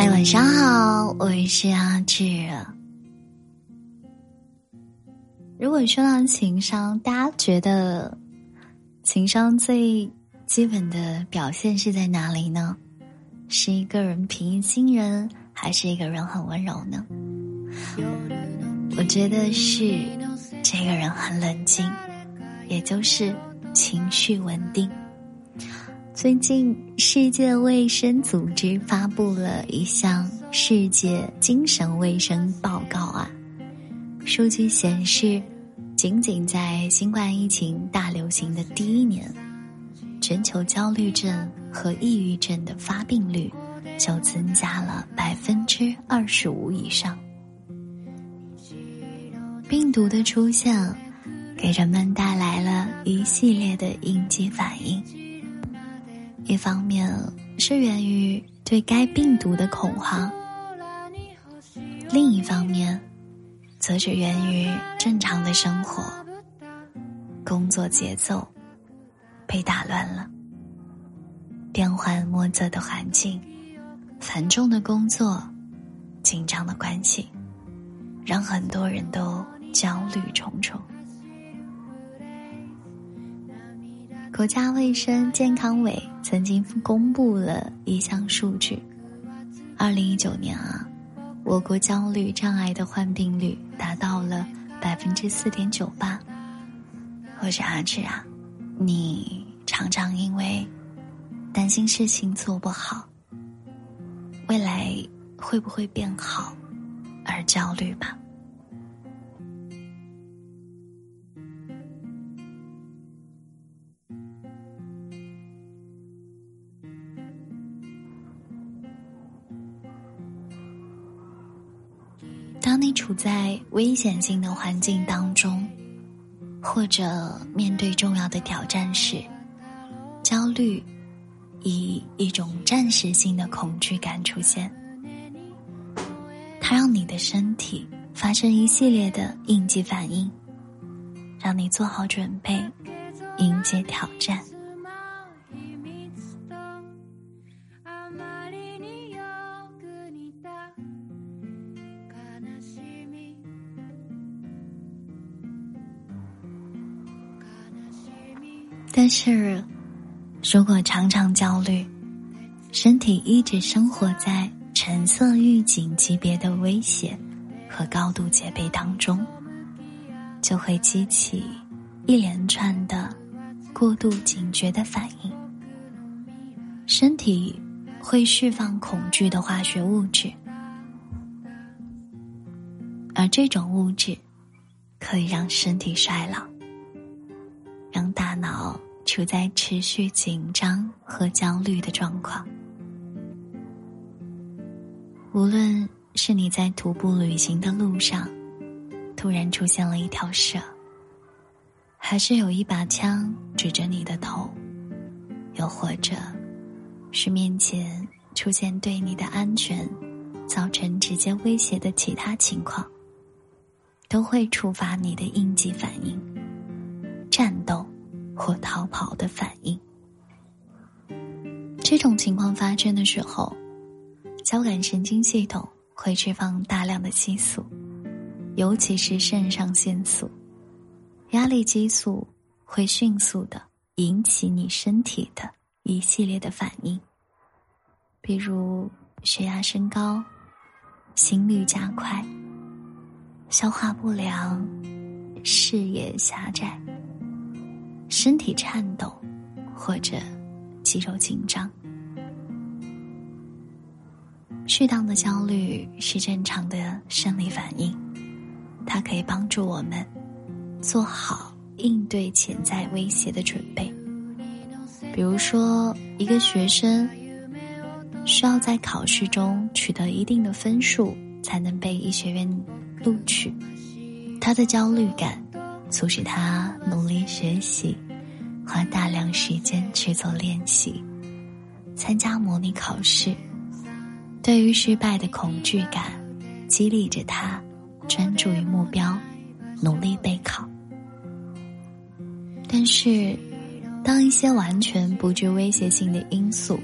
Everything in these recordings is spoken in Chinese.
嗨，晚上好，我是阿志。如果说到情商，大家觉得情商最基本的表现是在哪里呢？是一个人平易近人，还是一个人很温柔呢？我觉得是这个人很冷静，也就是情绪稳定。最近，世界卫生组织发布了一项世界精神卫生报告啊。数据显示，仅仅在新冠疫情大流行的第一年，全球焦虑症和抑郁症的发病率就增加了百分之二十五以上。病毒的出现，给人们带来了一系列的应激反应。一方面是源于对该病毒的恐慌，另一方面，则是源于正常的生活、工作节奏被打乱了，变幻莫测的环境、繁重的工作、紧张的关系，让很多人都焦虑重重。国家卫生健康委曾经公布了一项数据：，二零一九年啊，我国焦虑障碍的患病率达到了百分之四点九八。或者阿志啊，你常常因为担心事情做不好，未来会不会变好而焦虑吧？在危险性的环境当中，或者面对重要的挑战时，焦虑以一种暂时性的恐惧感出现，它让你的身体发生一系列的应激反应，让你做好准备迎接挑战。是，如果常常焦虑，身体一直生活在橙色预警级别的威胁和高度戒备当中，就会激起一连串的过度警觉的反应。身体会释放恐惧的化学物质，而这种物质可以让身体衰老。让大脑处在持续紧张和焦虑的状况。无论是你在徒步旅行的路上，突然出现了一条蛇，还是有一把枪指着你的头，又或者，是面前出现对你的安全造成直接威胁的其他情况，都会触发你的应激反应。战斗或逃跑的反应，这种情况发生的时候，交感神经系统会释放大量的激素，尤其是肾上腺素，压力激素会迅速的引起你身体的一系列的反应，比如血压升高、心率加快、消化不良、视野狭窄。身体颤抖，或者肌肉紧张，适当的焦虑是正常的生理反应，它可以帮助我们做好应对潜在威胁的准备。比如说，一个学生需要在考试中取得一定的分数才能被医学院录取，他的焦虑感。促使他努力学习，花大量时间去做练习，参加模拟考试。对于失败的恐惧感，激励着他专注于目标，努力备考。但是，当一些完全不具威胁性的因素，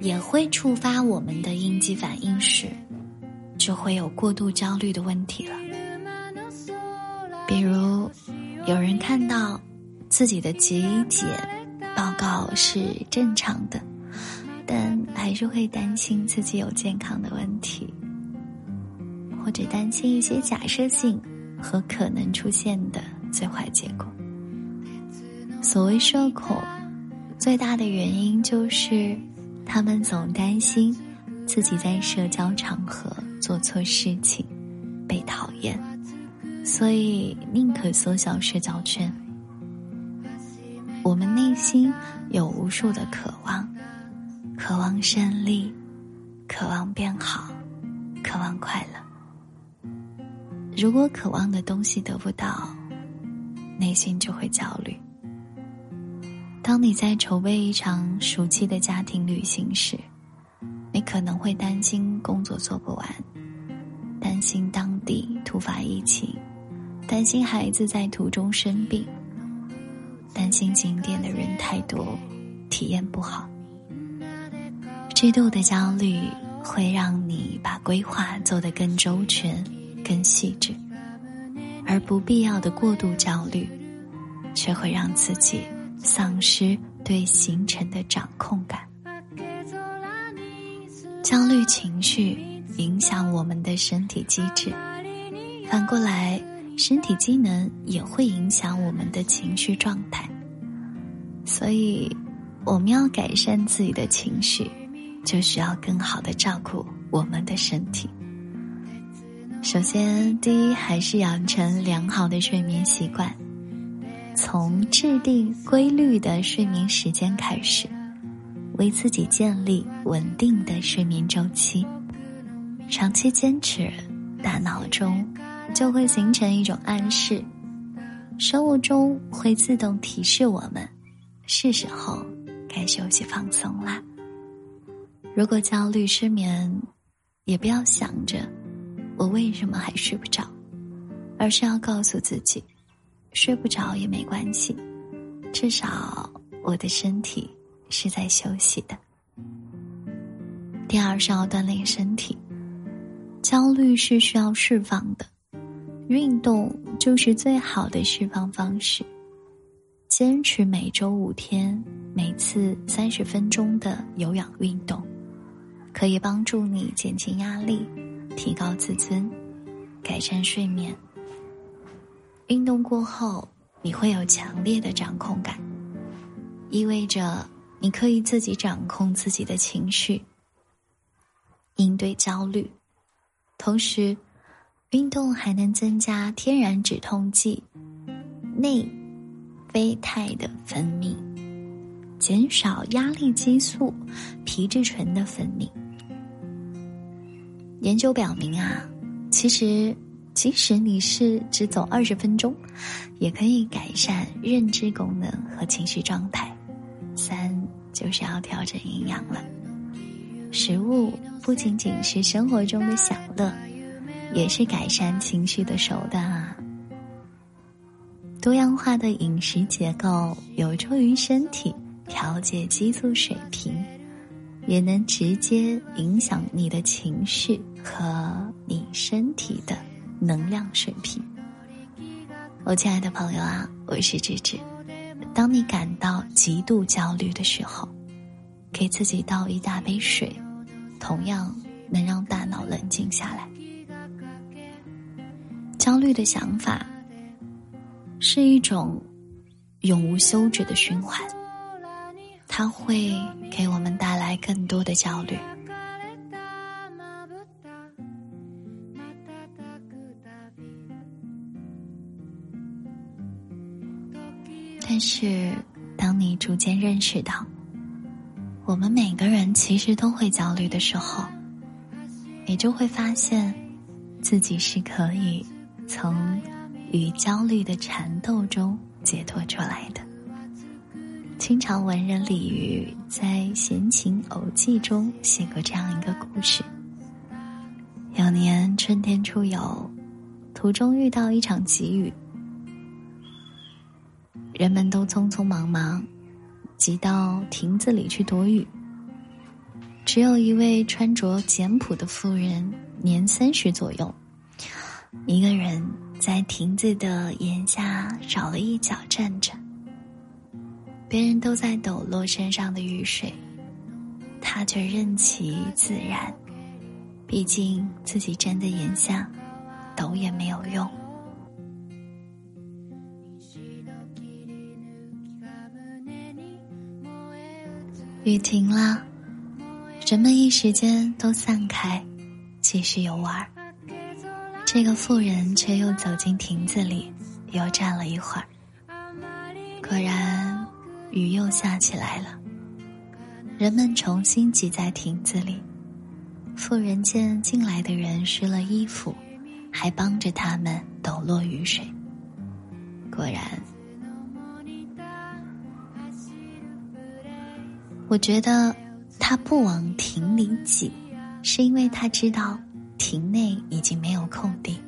也会触发我们的应激反应时，就会有过度焦虑的问题了。比如，有人看到自己的体检报告是正常的，但还是会担心自己有健康的问题，或者担心一些假设性和可能出现的最坏结果。所谓社恐，最大的原因就是。他们总担心自己在社交场合做错事情，被讨厌，所以宁可缩小社交圈。我们内心有无数的渴望，渴望胜利，渴望变好，渴望快乐。如果渴望的东西得不到，内心就会焦虑。当你在筹备一场暑期的家庭旅行时，你可能会担心工作做不完，担心当地突发疫情，担心孩子在途中生病，担心景点的人太多，体验不好。这度的焦虑会让你把规划做得更周全、更细致，而不必要的过度焦虑，却会让自己。丧失对行程的掌控感，焦虑情绪影响我们的身体机制，反过来，身体机能也会影响我们的情绪状态。所以，我们要改善自己的情绪，就需要更好的照顾我们的身体。首先，第一还是养成良好的睡眠习惯。从制定规律的睡眠时间开始，为自己建立稳定的睡眠周期。长期坚持，大脑中就会形成一种暗示，生物钟会自动提示我们，是时候该休息放松啦。如果焦虑失眠，也不要想着我为什么还睡不着，而是要告诉自己。睡不着也没关系，至少我的身体是在休息的。第二是要锻炼身体，焦虑是需要释放的，运动就是最好的释放方式。坚持每周五天，每次三十分钟的有氧运动，可以帮助你减轻压力，提高自尊，改善睡眠。运动过后，你会有强烈的掌控感，意味着你可以自己掌控自己的情绪，应对焦虑。同时，运动还能增加天然止痛剂内啡肽的分泌，减少压力激素皮质醇的分泌。研究表明啊，其实。即使你是只走二十分钟，也可以改善认知功能和情绪状态。三就是要调整营养了。食物不仅仅是生活中的享乐，也是改善情绪的手段啊。多样化的饮食结构有助于身体调节激素水平，也能直接影响你的情绪和你身体的。能量水平，我亲爱的朋友啊，我是芝芝。当你感到极度焦虑的时候，给自己倒一大杯水，同样能让大脑冷静下来。焦虑的想法是一种永无休止的循环，它会给我们带来更多的焦虑。但是，当你逐渐认识到，我们每个人其实都会焦虑的时候，你就会发现，自己是可以从与焦虑的缠斗中解脱出来的。清朝文人李渔在《闲情偶记》中写过这样一个故事：有年春天出游，途中遇到一场急雨。人们都匆匆忙忙，挤到亭子里去躲雨。只有一位穿着简朴的妇人，年三十左右，一个人在亭子的檐下找了一角站着。别人都在抖落身上的雨水，他却任其自然。毕竟自己站在檐下，抖也没有用。雨停了，人们一时间都散开，继续游玩。这个妇人却又走进亭子里，又站了一会儿。果然，雨又下起来了。人们重新挤在亭子里。妇人见进来的人湿了衣服，还帮着他们抖落雨水。果然。我觉得他不往亭里挤，是因为他知道亭内已经没有空地。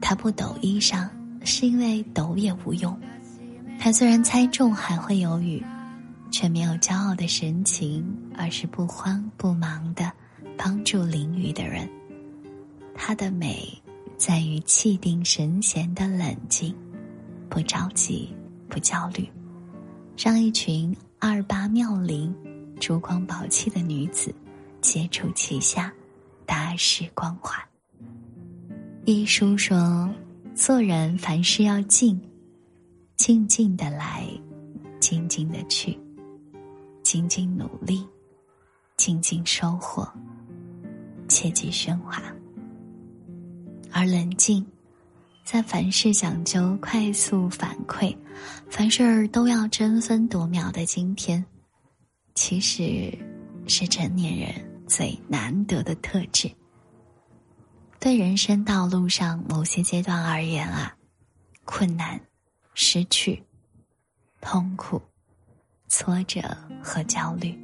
他不抖衣裳，是因为抖也无用。他虽然猜中还会有雨，却没有骄傲的神情，而是不慌不忙的帮助淋雨的人。他的美在于气定神闲的冷静，不着急，不焦虑，让一群。二八妙龄、珠光宝气的女子，接触其下，大事光环。一书说，做人凡事要静，静静的来，静静的去，静静努力，静静收获，切忌喧哗。而冷静，在凡事讲究快速反馈。凡事都要争分夺秒的今天，其实是成年人最难得的特质。对人生道路上某些阶段而言啊，困难、失去、痛苦、挫折和焦虑，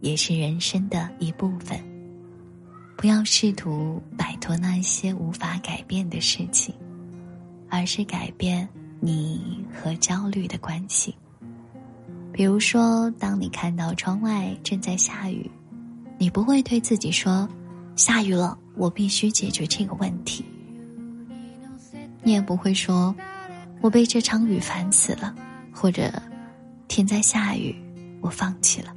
也是人生的一部分。不要试图摆脱那些无法改变的事情，而是改变。你和焦虑的关系，比如说，当你看到窗外正在下雨，你不会对自己说：“下雨了，我必须解决这个问题。”你也不会说：“我被这场雨烦死了，或者天在下雨，我放弃了。”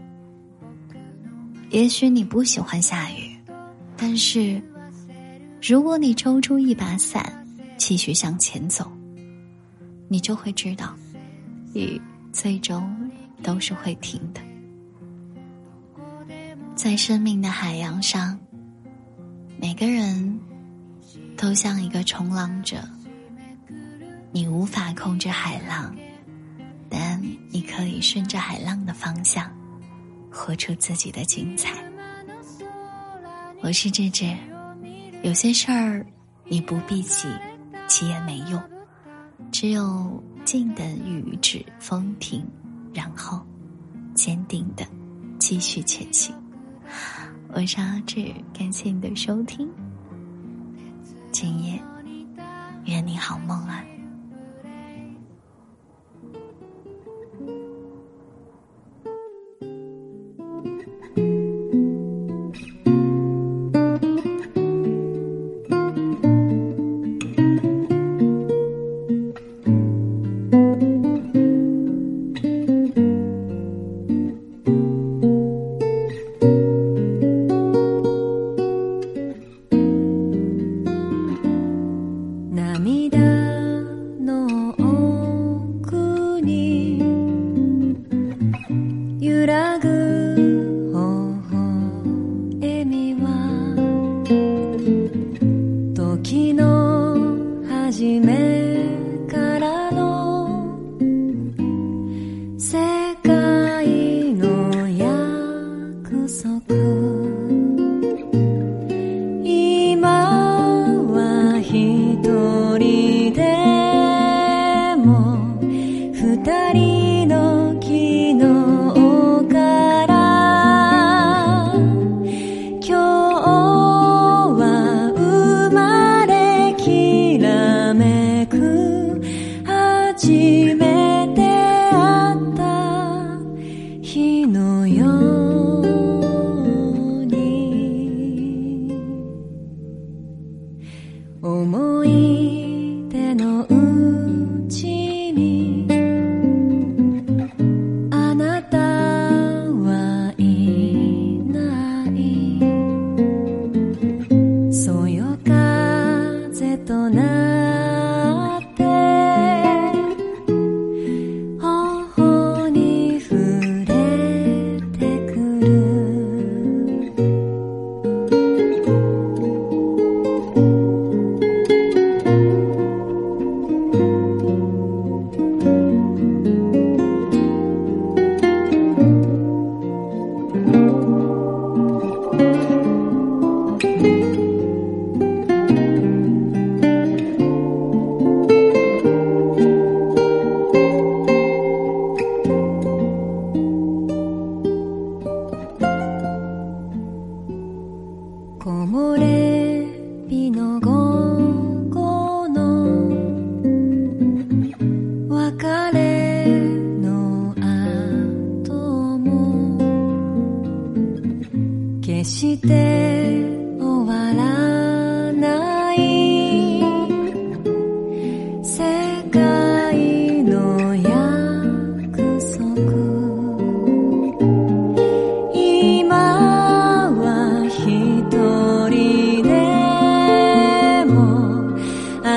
也许你不喜欢下雨，但是如果你抽出一把伞，继续向前走。你就会知道，雨最终都是会停的。在生命的海洋上，每个人都像一个冲浪者。你无法控制海浪，但你可以顺着海浪的方向，活出自己的精彩。我是智智，有些事儿你不必急，急也没用。只有静等雨止风停，然后坚定的继续前行。我是阿志，感谢你的收听。今夜，愿你好梦啊。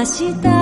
した